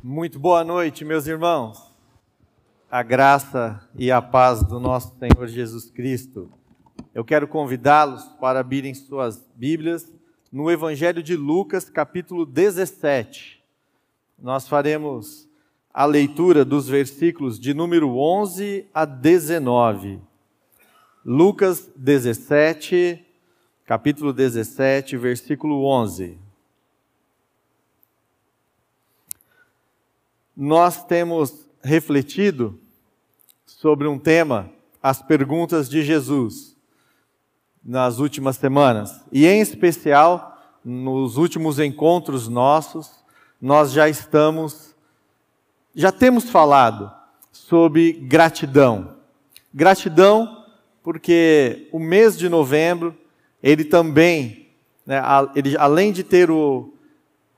Muito boa noite, meus irmãos. A graça e a paz do nosso Senhor Jesus Cristo. Eu quero convidá-los para abrirem suas Bíblias no Evangelho de Lucas, capítulo 17. Nós faremos a leitura dos versículos de número 11 a 19. Lucas 17, capítulo 17, versículo 11. Nós temos refletido sobre um tema, as perguntas de Jesus, nas últimas semanas. E em especial, nos últimos encontros nossos, nós já estamos, já temos falado sobre gratidão. Gratidão porque o mês de novembro, ele também, né, ele, além de ter o,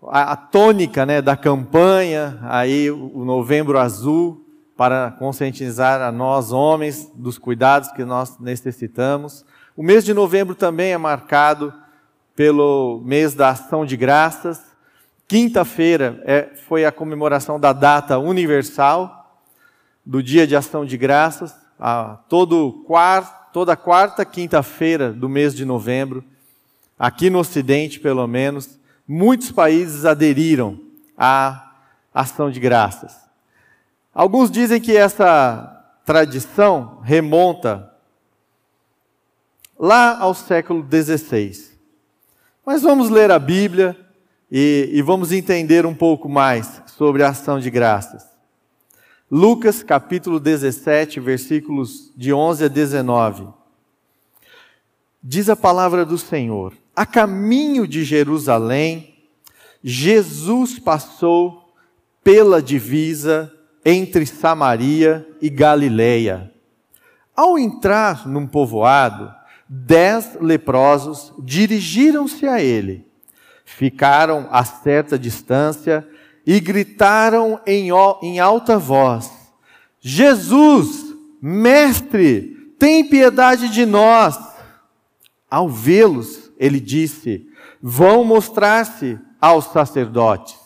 a, a tônica né, da campanha, aí o Novembro Azul, para conscientizar a nós homens dos cuidados que nós necessitamos. O mês de novembro também é marcado pelo mês da ação de graças. Quinta-feira é, foi a comemoração da data universal do Dia de Ação de Graças, a, todo quarto, toda quarta quinta-feira do mês de novembro, aqui no Ocidente pelo menos, muitos países aderiram à ação de graças. Alguns dizem que essa tradição remonta lá ao século XVI. Mas vamos ler a Bíblia e, e, vamos entender um pouco mais sobre a ação de graças. Lucas capítulo 17, versículos de 11 a 19. Diz a palavra do Senhor: a caminho de Jerusalém, Jesus passou pela divisa entre Samaria e Galileia. Ao entrar num povoado, dez leprosos dirigiram-se a ele. Ficaram a certa distância e gritaram em, em alta voz: Jesus, mestre, tem piedade de nós. Ao vê-los, ele disse: Vão mostrar-se aos sacerdotes.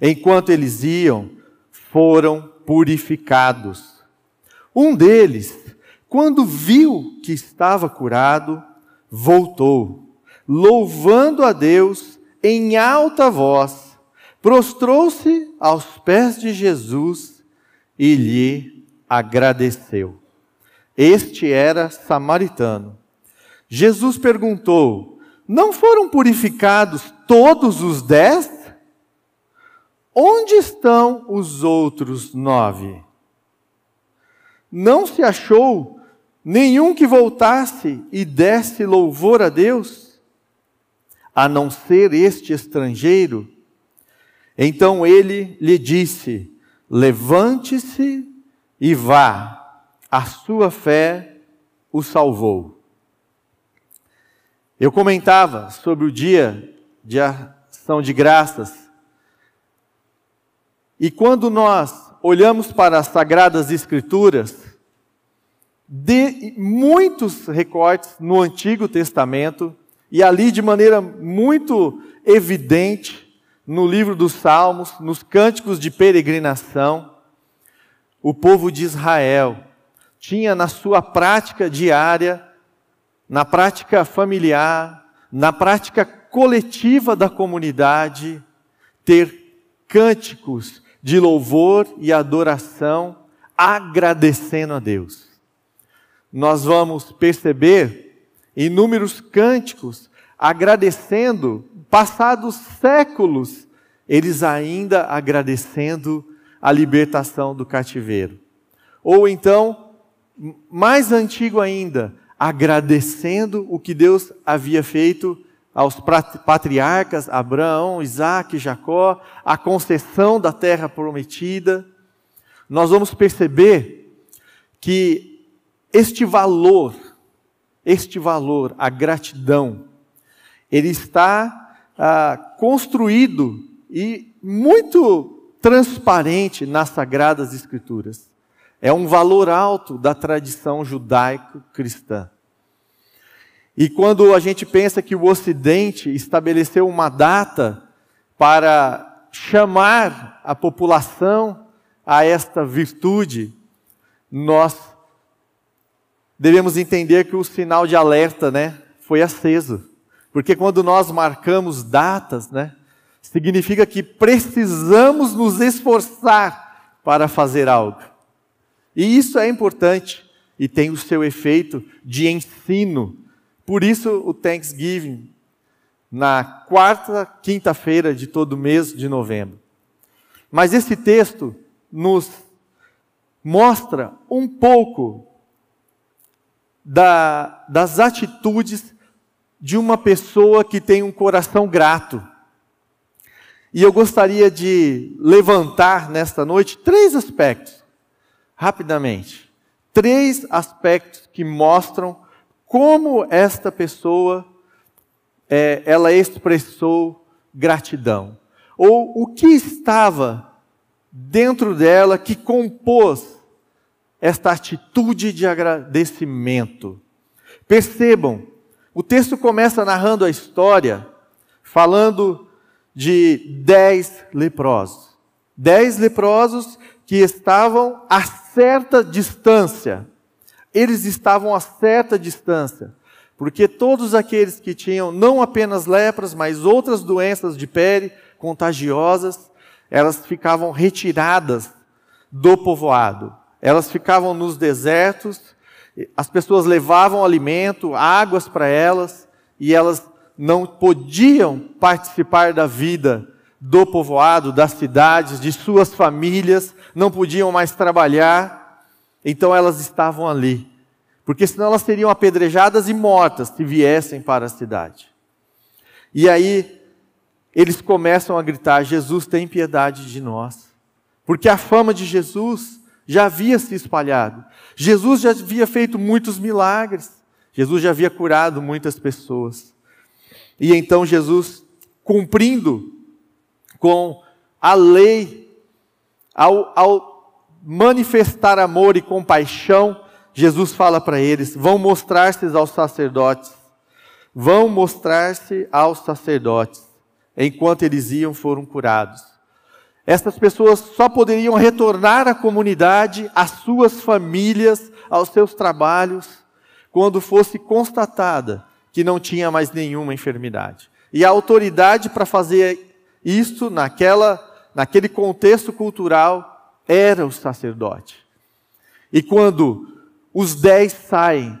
Enquanto eles iam, foram purificados. Um deles, quando viu que estava curado, voltou, louvando a Deus em alta voz, prostrou-se aos pés de Jesus e lhe agradeceu. Este era samaritano. Jesus perguntou: não foram purificados todos os dez? Onde estão os outros nove? Não se achou nenhum que voltasse e desse louvor a Deus, a não ser este estrangeiro? Então ele lhe disse: Levante-se e vá, a sua fé o salvou. Eu comentava sobre o dia de ação de graças. E quando nós olhamos para as Sagradas Escrituras, de muitos recortes no Antigo Testamento, e ali de maneira muito evidente, no livro dos Salmos, nos cânticos de peregrinação, o povo de Israel tinha na sua prática diária na prática familiar, na prática coletiva da comunidade, ter cânticos de louvor e adoração, agradecendo a Deus. Nós vamos perceber inúmeros cânticos agradecendo, passados séculos, eles ainda agradecendo a libertação do cativeiro. Ou então, mais antigo ainda, agradecendo o que Deus havia feito aos patriarcas Abraão, Isaac, Jacó, a concessão da terra prometida, nós vamos perceber que este valor, este valor, a gratidão, ele está ah, construído e muito transparente nas Sagradas Escrituras. É um valor alto da tradição judaico-cristã. E quando a gente pensa que o Ocidente estabeleceu uma data para chamar a população a esta virtude, nós devemos entender que o sinal de alerta, né, foi aceso. Porque quando nós marcamos datas, né, significa que precisamos nos esforçar para fazer algo. E isso é importante e tem o seu efeito de ensino. Por isso o Thanksgiving, na quarta, quinta-feira de todo mês de novembro. Mas esse texto nos mostra um pouco da, das atitudes de uma pessoa que tem um coração grato. E eu gostaria de levantar nesta noite três aspectos, rapidamente. Três aspectos que mostram como esta pessoa é, ela expressou gratidão. Ou o que estava dentro dela que compôs esta atitude de agradecimento. Percebam, o texto começa narrando a história, falando de dez leprosos. Dez leprosos que estavam a certa distância. Eles estavam a certa distância. Porque todos aqueles que tinham não apenas lepras, mas outras doenças de pele contagiosas, elas ficavam retiradas do povoado. Elas ficavam nos desertos, as pessoas levavam alimento, águas para elas, e elas não podiam participar da vida do povoado, das cidades, de suas famílias, não podiam mais trabalhar, então elas estavam ali. Porque senão elas seriam apedrejadas e mortas se viessem para a cidade. E aí eles começam a gritar: Jesus tem piedade de nós. Porque a fama de Jesus já havia se espalhado. Jesus já havia feito muitos milagres. Jesus já havia curado muitas pessoas. E então Jesus, cumprindo com a lei, ao, ao manifestar amor e compaixão, Jesus fala para eles: vão mostrar-se aos sacerdotes. Vão mostrar-se aos sacerdotes enquanto eles iam, foram curados. Essas pessoas só poderiam retornar à comunidade, às suas famílias, aos seus trabalhos, quando fosse constatada que não tinha mais nenhuma enfermidade. E a autoridade para fazer isso naquela, naquele contexto cultural era o sacerdote. E quando os dez saem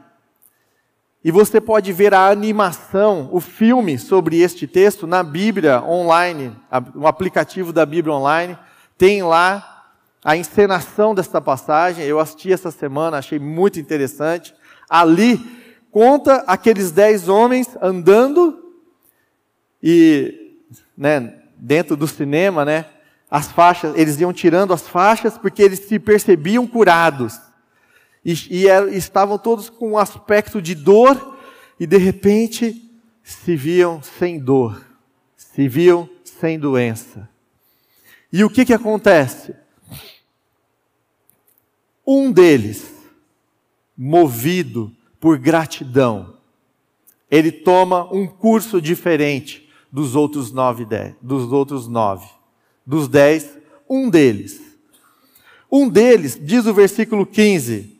e você pode ver a animação, o filme sobre este texto na Bíblia online, o aplicativo da Bíblia online, tem lá a encenação desta passagem. Eu assisti essa semana, achei muito interessante. Ali conta aqueles dez homens andando e, né, dentro do cinema, né, as faixas, eles iam tirando as faixas porque eles se percebiam curados. E, e, estavam todos com um aspecto de dor, e de repente se viam sem dor, se viam sem doença. E o que, que acontece? Um deles, movido por gratidão, ele toma um curso diferente dos outros nove, dez, dos outros nove. Dos dez, um deles. Um deles, diz o versículo 15,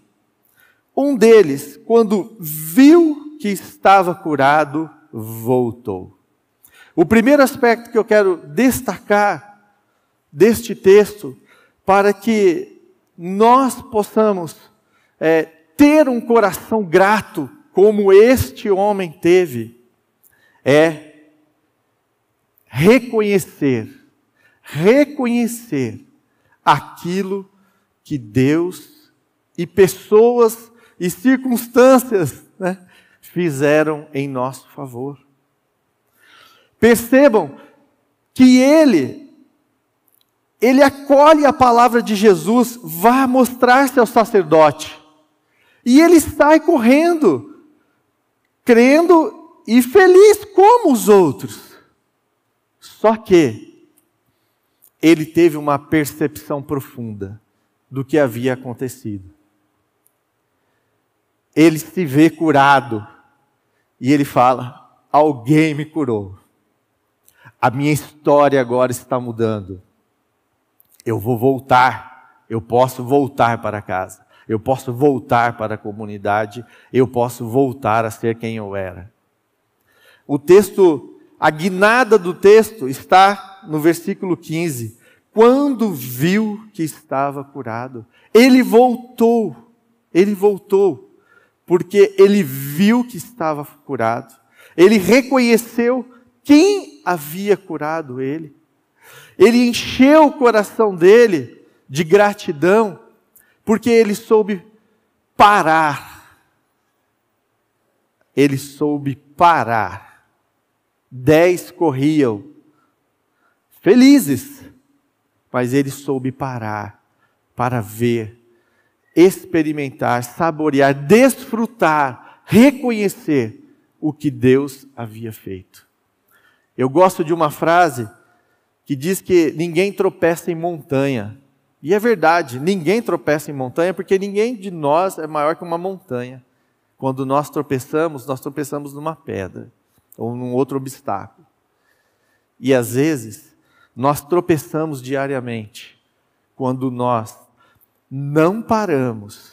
um deles, quando viu que estava curado, voltou. O primeiro aspecto que eu quero destacar deste texto, para que nós possamos é, ter um coração grato, como este homem teve, é reconhecer, reconhecer aquilo que Deus e pessoas e circunstâncias né, fizeram em nosso favor. Percebam que ele, ele acolhe a palavra de Jesus, vai mostrar-se ao sacerdote. E ele sai correndo, crendo e feliz como os outros. Só que ele teve uma percepção profunda do que havia acontecido ele se vê curado. E ele fala: Alguém me curou. a minha história agora está mudando. Eu vou voltar, eu posso voltar para casa, eu posso voltar para a comunidade, eu posso voltar a ser quem eu era. O texto, a guinada do texto está no versículo 15. Quando viu que estava curado, ele voltou, ele voltou, porque ele viu que estava curado, ele reconheceu quem havia curado ele, ele encheu o coração dele de gratidão, porque ele soube parar, ele soube parar. Dez corriam, felizes, mas ele soube parar para ver, experimentar, saborear, desfrutar, reconhecer o que Deus havia feito. Eu gosto de uma frase que diz que ninguém tropeça em montanha. E é verdade, ninguém tropeça em montanha porque ninguém de nós é maior que uma montanha. Quando nós tropeçamos, nós tropeçamos numa pedra ou num outro obstáculo. E às vezes, nós tropeçamos diariamente quando nós não paramos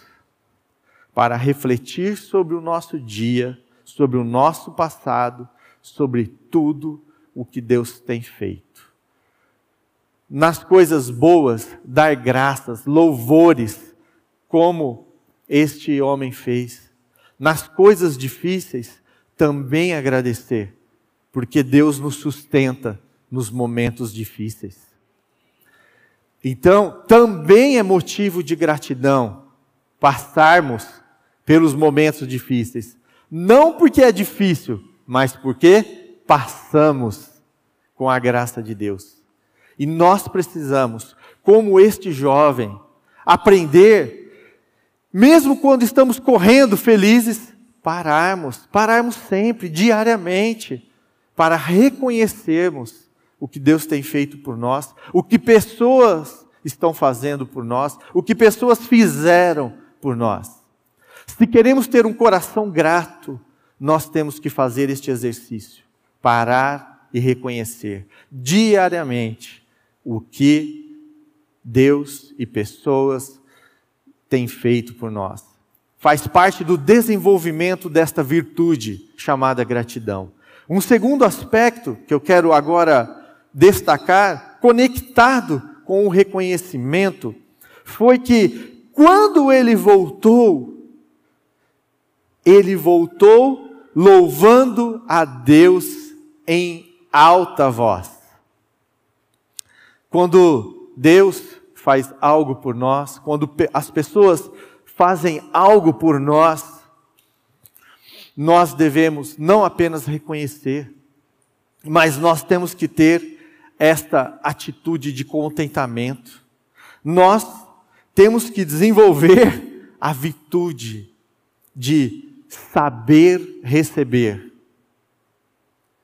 para refletir sobre o nosso dia, sobre o nosso passado, sobre tudo o que Deus tem feito. Nas coisas boas, dar graças, louvores, como este homem fez. Nas coisas difíceis, também agradecer, porque Deus nos sustenta nos momentos difíceis. Então, também é motivo de gratidão passarmos pelos momentos difíceis. Não porque é difícil, mas porque passamos com a graça de Deus. E nós precisamos, como este jovem, aprender, mesmo quando estamos correndo felizes, pararmos, pararmos sempre, diariamente, para reconhecermos o que Deus tem feito por nós, o que pessoas estão fazendo por nós, o que pessoas fizeram por nós. Se queremos ter um coração grato, nós temos que fazer este exercício, parar e reconhecer diariamente o que Deus e pessoas têm feito por nós. Faz parte do desenvolvimento desta virtude chamada gratidão. Um segundo aspecto que eu quero agora destacar, conectado com o reconhecimento, foi que quando ele voltou, ele voltou louvando a Deus em alta voz. Quando Deus faz algo por nós, quando as pessoas fazem algo por nós, nós devemos não apenas reconhecer, mas nós temos que ter esta atitude de contentamento. Nós temos que desenvolver a virtude de saber receber.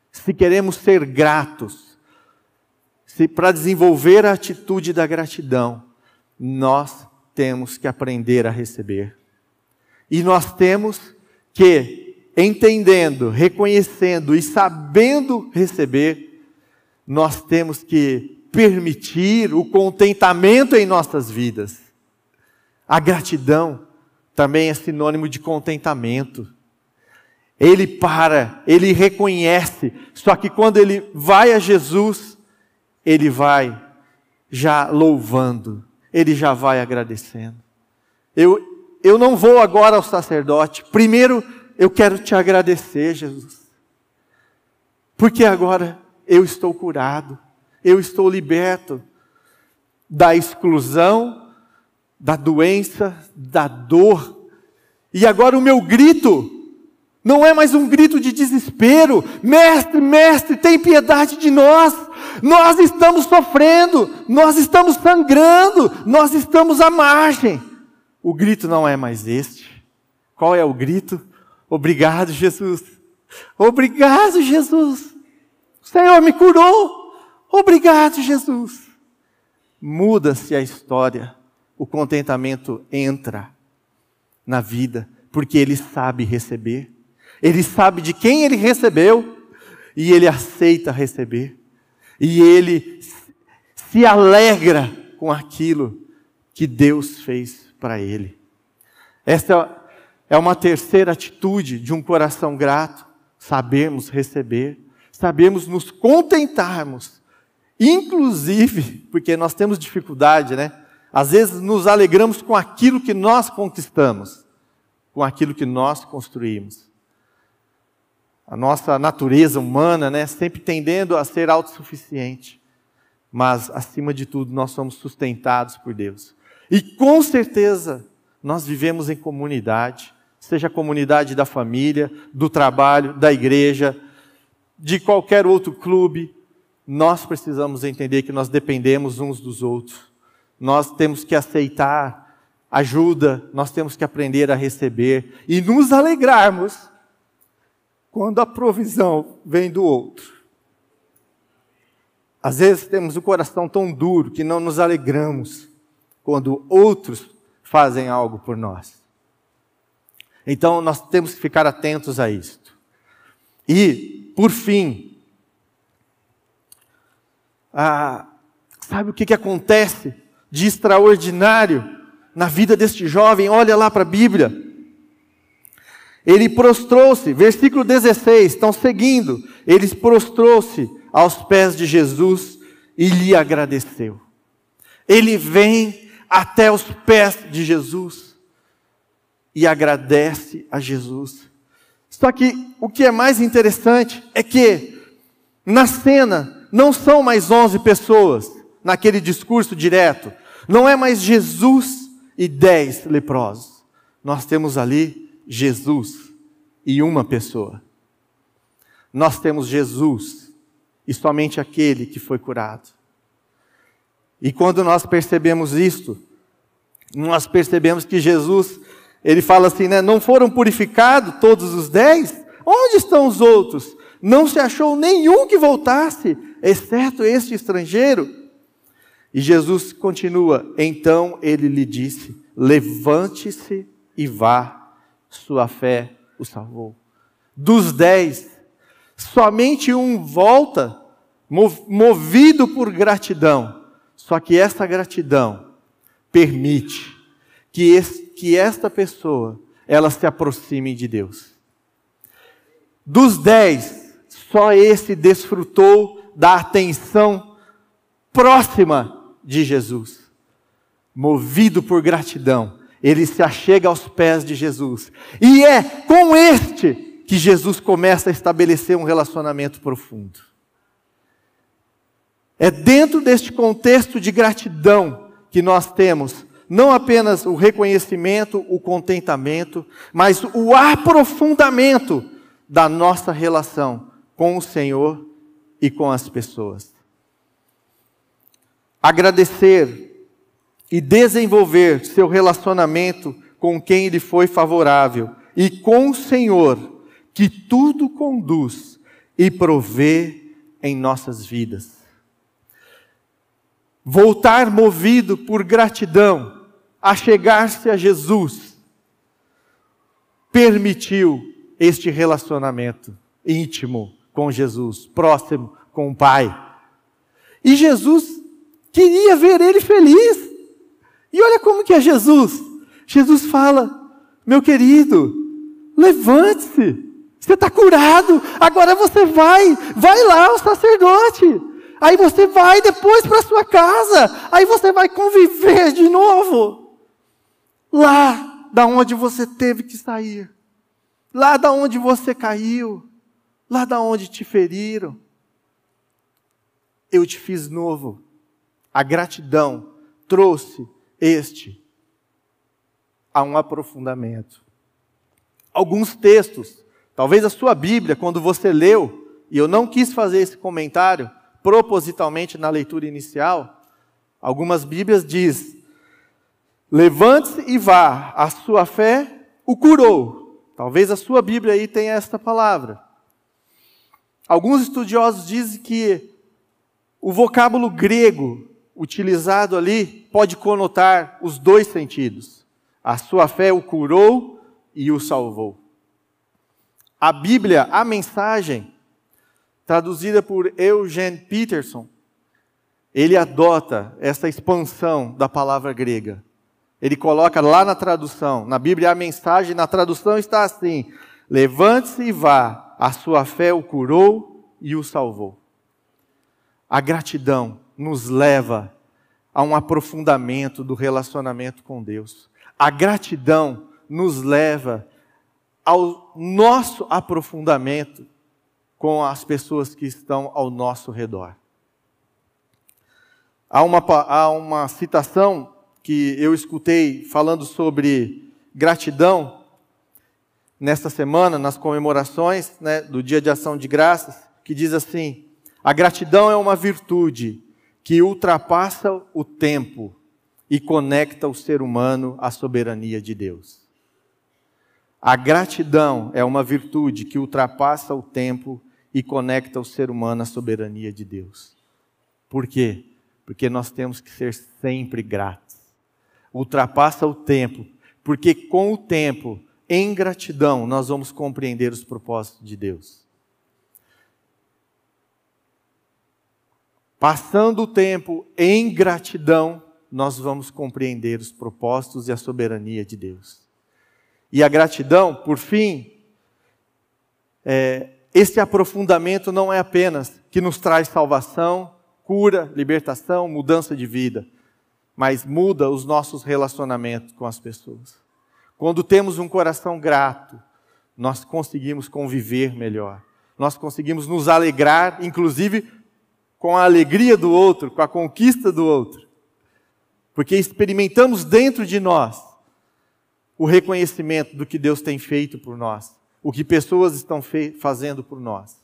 Se queremos ser gratos, se para desenvolver a atitude da gratidão, nós temos que aprender a receber. E nós temos que, entendendo, reconhecendo e sabendo receber, nós temos que permitir o contentamento em nossas vidas. A gratidão também é sinônimo de contentamento. Ele para, ele reconhece, só que quando ele vai a Jesus, ele vai já louvando, ele já vai agradecendo. Eu, eu não vou agora ao sacerdote, primeiro eu quero te agradecer, Jesus, porque agora eu estou curado, eu estou liberto da exclusão, da doença, da dor. E agora o meu grito não é mais um grito de desespero. Mestre, mestre, tem piedade de nós. Nós estamos sofrendo, nós estamos sangrando, nós estamos à margem. O grito não é mais este. Qual é o grito? Obrigado, Jesus. Obrigado, Jesus. O Senhor me curou. Obrigado, Jesus. Muda-se a história. O contentamento entra na vida, porque ele sabe receber. Ele sabe de quem ele recebeu e ele aceita receber. E ele se alegra com aquilo que Deus fez para ele. Essa é uma terceira atitude de um coração grato, sabemos receber, sabemos nos contentarmos, inclusive, porque nós temos dificuldade, né? Às vezes nos alegramos com aquilo que nós conquistamos, com aquilo que nós construímos. A nossa natureza humana, né, sempre tendendo a ser autossuficiente. Mas, acima de tudo, nós somos sustentados por Deus. E com certeza nós vivemos em comunidade, seja a comunidade da família, do trabalho, da igreja, de qualquer outro clube. Nós precisamos entender que nós dependemos uns dos outros. Nós temos que aceitar ajuda, nós temos que aprender a receber e nos alegrarmos quando a provisão vem do outro. Às vezes temos o coração tão duro que não nos alegramos quando outros fazem algo por nós. Então nós temos que ficar atentos a isto. E, por fim, sabe o que, que acontece de extraordinário na vida deste jovem? Olha lá para a Bíblia. Ele prostrou-se, versículo 16, estão seguindo. Ele prostrou-se aos pés de Jesus e lhe agradeceu. Ele vem até os pés de Jesus e agradece a Jesus. Só que o que é mais interessante é que na cena não são mais 11 pessoas naquele discurso direto. Não é mais Jesus e dez leprosos. Nós temos ali Jesus e uma pessoa. Nós temos Jesus e somente aquele que foi curado. E quando nós percebemos isto, nós percebemos que Jesus, ele fala assim, né? Não foram purificados todos os dez? Onde estão os outros? Não se achou nenhum que voltasse, exceto este estrangeiro. E Jesus continua, então ele lhe disse: Levante-se e vá, sua fé o salvou. Dos dez, somente um volta, movido por gratidão. Só que essa gratidão permite que, esse, que esta pessoa ela se aproxime de Deus. Dos dez, só esse desfrutou da atenção próxima de Jesus. Movido por gratidão, ele se achega aos pés de Jesus. E é com este que Jesus começa a estabelecer um relacionamento profundo. É dentro deste contexto de gratidão que nós temos não apenas o reconhecimento, o contentamento, mas o aprofundamento da nossa relação com o Senhor e com as pessoas. Agradecer e desenvolver seu relacionamento com quem lhe foi favorável e com o Senhor, que tudo conduz e provê em nossas vidas voltar movido por gratidão a chegar-se a Jesus, permitiu este relacionamento íntimo com Jesus, próximo com o Pai. E Jesus queria ver ele feliz. E olha como que é Jesus. Jesus fala: meu querido, levante-se. Você está curado. Agora você vai, vai lá ao sacerdote. Aí você vai depois para sua casa. Aí você vai conviver de novo. Lá da onde você teve que sair. Lá da onde você caiu. Lá da onde te feriram. Eu te fiz novo. A gratidão trouxe este a um aprofundamento. Alguns textos, talvez a sua Bíblia, quando você leu, e eu não quis fazer esse comentário, propositalmente na leitura inicial, algumas Bíblias diz: Levante-se e vá, a sua fé o curou. Talvez a sua Bíblia aí tenha esta palavra. Alguns estudiosos dizem que o vocábulo grego utilizado ali pode conotar os dois sentidos. A sua fé o curou e o salvou. A Bíblia, a mensagem, traduzida por Eugene Peterson, ele adota essa expansão da palavra grega. Ele coloca lá na tradução, na Bíblia a mensagem, na tradução está assim: Levante-se e vá, a sua fé o curou e o salvou. A gratidão nos leva a um aprofundamento do relacionamento com Deus. A gratidão nos leva ao nosso aprofundamento com as pessoas que estão ao nosso redor. Há uma, há uma citação que eu escutei falando sobre gratidão nesta semana, nas comemorações né, do Dia de Ação de Graças, que diz assim: a gratidão é uma virtude que ultrapassa o tempo e conecta o ser humano à soberania de Deus. A gratidão é uma virtude que ultrapassa o tempo e conecta o ser humano à soberania de Deus. Por quê? Porque nós temos que ser sempre gratos. Ultrapassa o tempo, porque com o tempo, em gratidão, nós vamos compreender os propósitos de Deus. Passando o tempo em gratidão, nós vamos compreender os propósitos e a soberania de Deus. E a gratidão, por fim, é, esse aprofundamento não é apenas que nos traz salvação, cura, libertação, mudança de vida, mas muda os nossos relacionamentos com as pessoas. Quando temos um coração grato, nós conseguimos conviver melhor. Nós conseguimos nos alegrar, inclusive com a alegria do outro, com a conquista do outro. Porque experimentamos dentro de nós o reconhecimento do que Deus tem feito por nós, o que pessoas estão fazendo por nós.